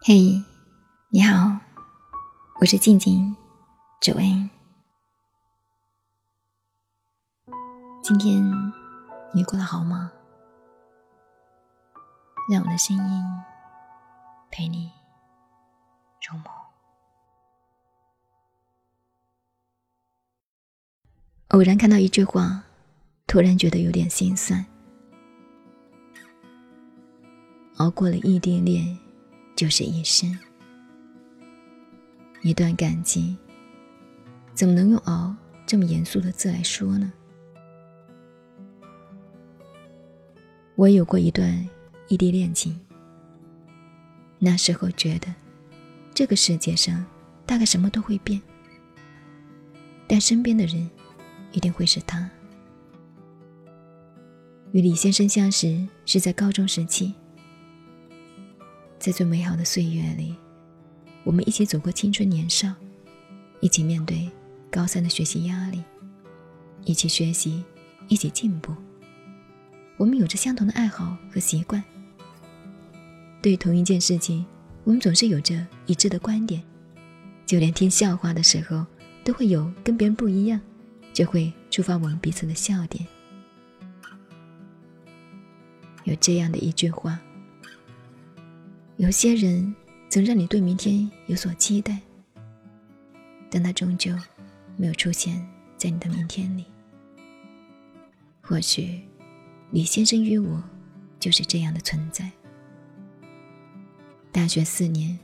嘿，你好，我是静静，九恩。今天你过得好吗？让我的声音陪你入梦。偶然看到一句话，突然觉得有点心酸。熬过了异地恋。就是一生，一段感情，怎么能用“熬”这么严肃的字来说呢？我有过一段异地恋情，那时候觉得这个世界上大概什么都会变，但身边的人一定会是他。与李先生相识是在高中时期。在最美好的岁月里，我们一起走过青春年少，一起面对高三的学习压力，一起学习，一起进步。我们有着相同的爱好和习惯，对同一件事情，我们总是有着一致的观点。就连听笑话的时候，都会有跟别人不一样，就会触发我们彼此的笑点。有这样的一句话。有些人曾让你对明天有所期待，但他终究没有出现在你的明天里。或许李先生与我就是这样的存在。大学四年，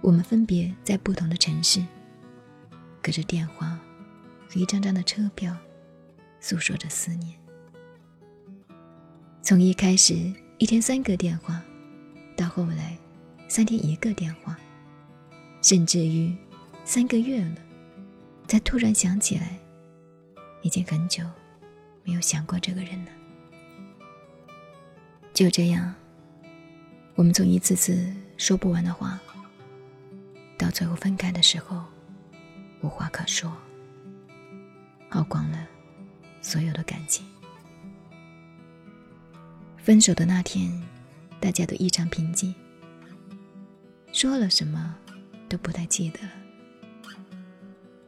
我们分别在不同的城市，隔着电话和一张张的车票，诉说着思念。从一开始一天三个电话，到后来。三天一个电话，甚至于三个月了，才突然想起来，已经很久没有想过这个人了。就这样，我们从一次次说不完的话，到最后分开的时候，无话可说，耗光了所有的感情。分手的那天，大家都异常平静。说了什么都不太记得，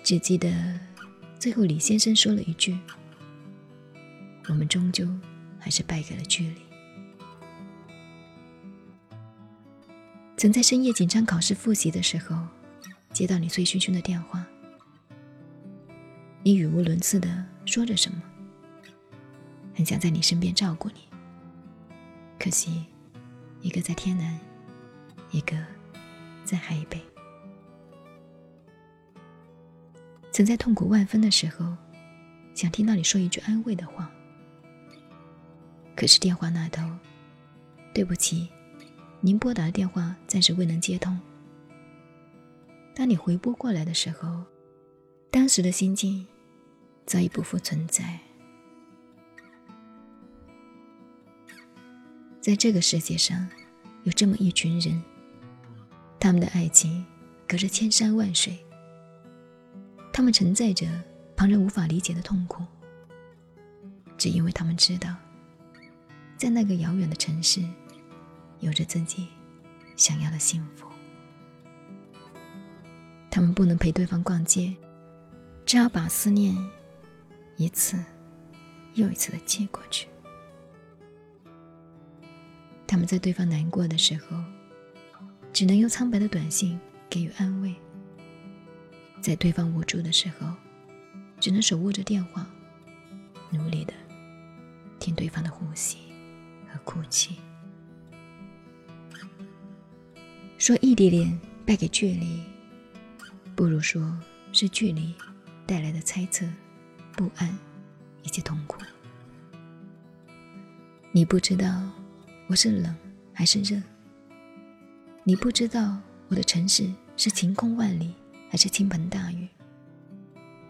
只记得最后李先生说了一句：“我们终究还是败给了距离。”曾在深夜紧张考试复习的时候，接到你醉醺醺的电话，你语无伦次的说着什么，很想在你身边照顾你，可惜一个在天南，一个。在海北，曾在痛苦万分的时候，想听到你说一句安慰的话。可是电话那头，对不起，您拨打的电话暂时未能接通。当你回拨过来的时候，当时的心境早已不复存在。在这个世界上，有这么一群人。他们的爱情隔着千山万水，他们承载着旁人无法理解的痛苦，只因为他们知道，在那个遥远的城市，有着自己想要的幸福。他们不能陪对方逛街，只好把思念一次又一次的寄过去。他们在对方难过的时候。只能用苍白的短信给予安慰，在对方无助的时候，只能手握着电话，努力的听对方的呼吸和哭泣。说异地恋败给距离，不如说是距离带来的猜测、不安以及痛苦。你不知道我是冷还是热。你不知道我的城市是晴空万里还是倾盆大雨。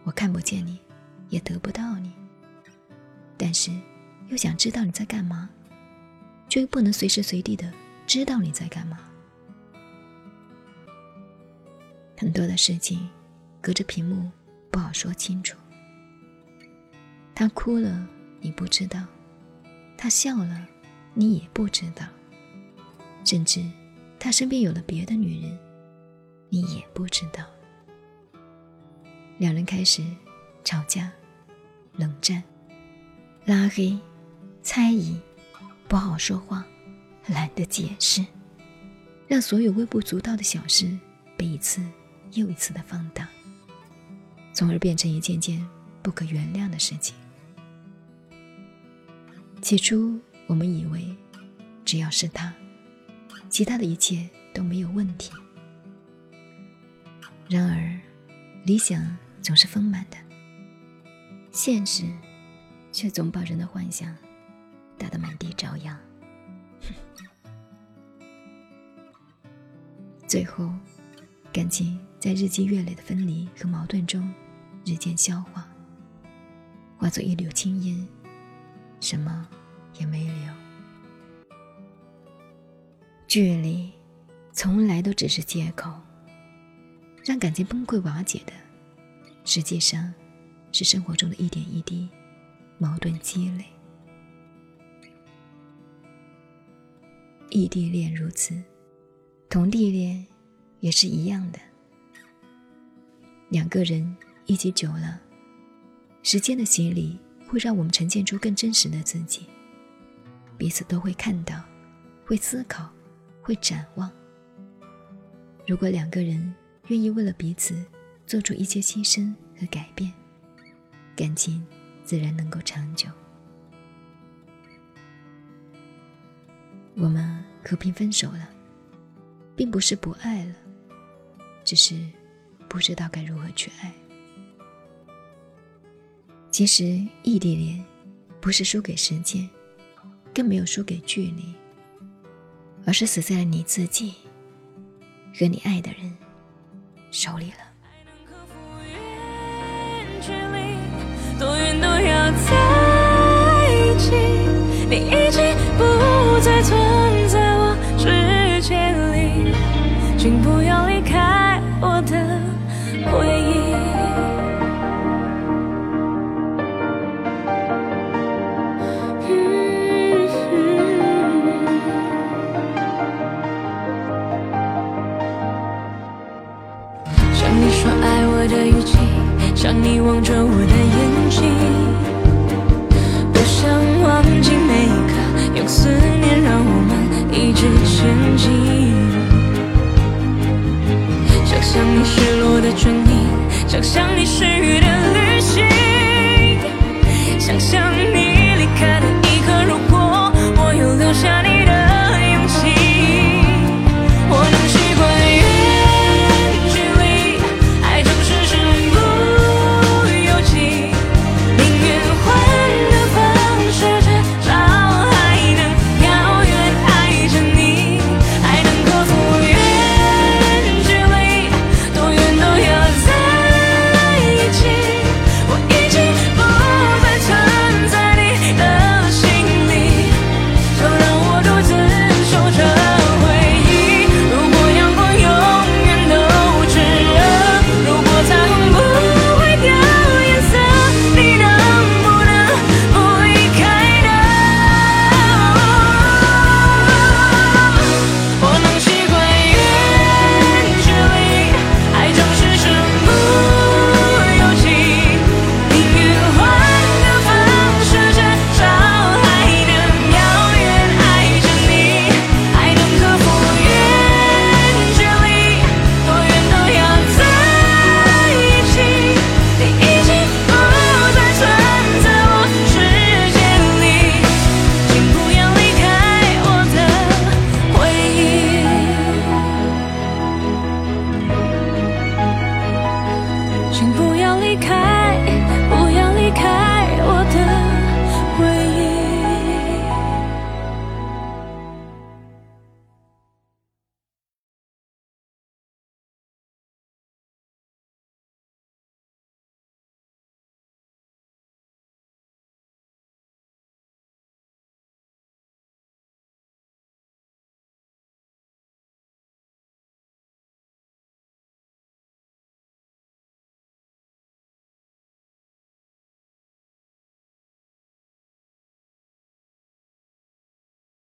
我看不见你，也得不到你，但是又想知道你在干嘛，却又不能随时随地的知道你在干嘛。很多的事情隔着屏幕不好说清楚。他哭了，你不知道；他笑了，你也不知道，甚至。他身边有了别的女人，你也不知道。两人开始吵架、冷战、拉黑、猜疑，不好说话，懒得解释，让所有微不足道的小事被一次又一次的放大，从而变成一件件不可原谅的事情。起初，我们以为只要是他，其他的一切都没有问题。然而，理想。总是丰满的，现实却总把人的幻想打得满地找牙。最后，感情在日积月累的分离和矛盾中日渐消化，化作一缕青烟，什么也没留。距离从来都只是借口，让感情崩溃瓦解的。实际上，是生活中的一点一滴矛盾积累。异地恋如此，同地恋也是一样的。两个人一起久了，时间的洗礼会让我们呈现出更真实的自己，彼此都会看到，会思考，会展望。如果两个人愿意为了彼此，做出一些牺牲和改变，感情自然能够长久。我们和平分手了，并不是不爱了，只是不知道该如何去爱。其实异地恋不是输给时间，更没有输给距离，而是死在了你自己和你爱的人手里了。多远都要在你望着我的眼睛，不想忘记每一刻，用思念让我们一直前进。想象你失落的唇印，想象你失语的旅行，想象。离开。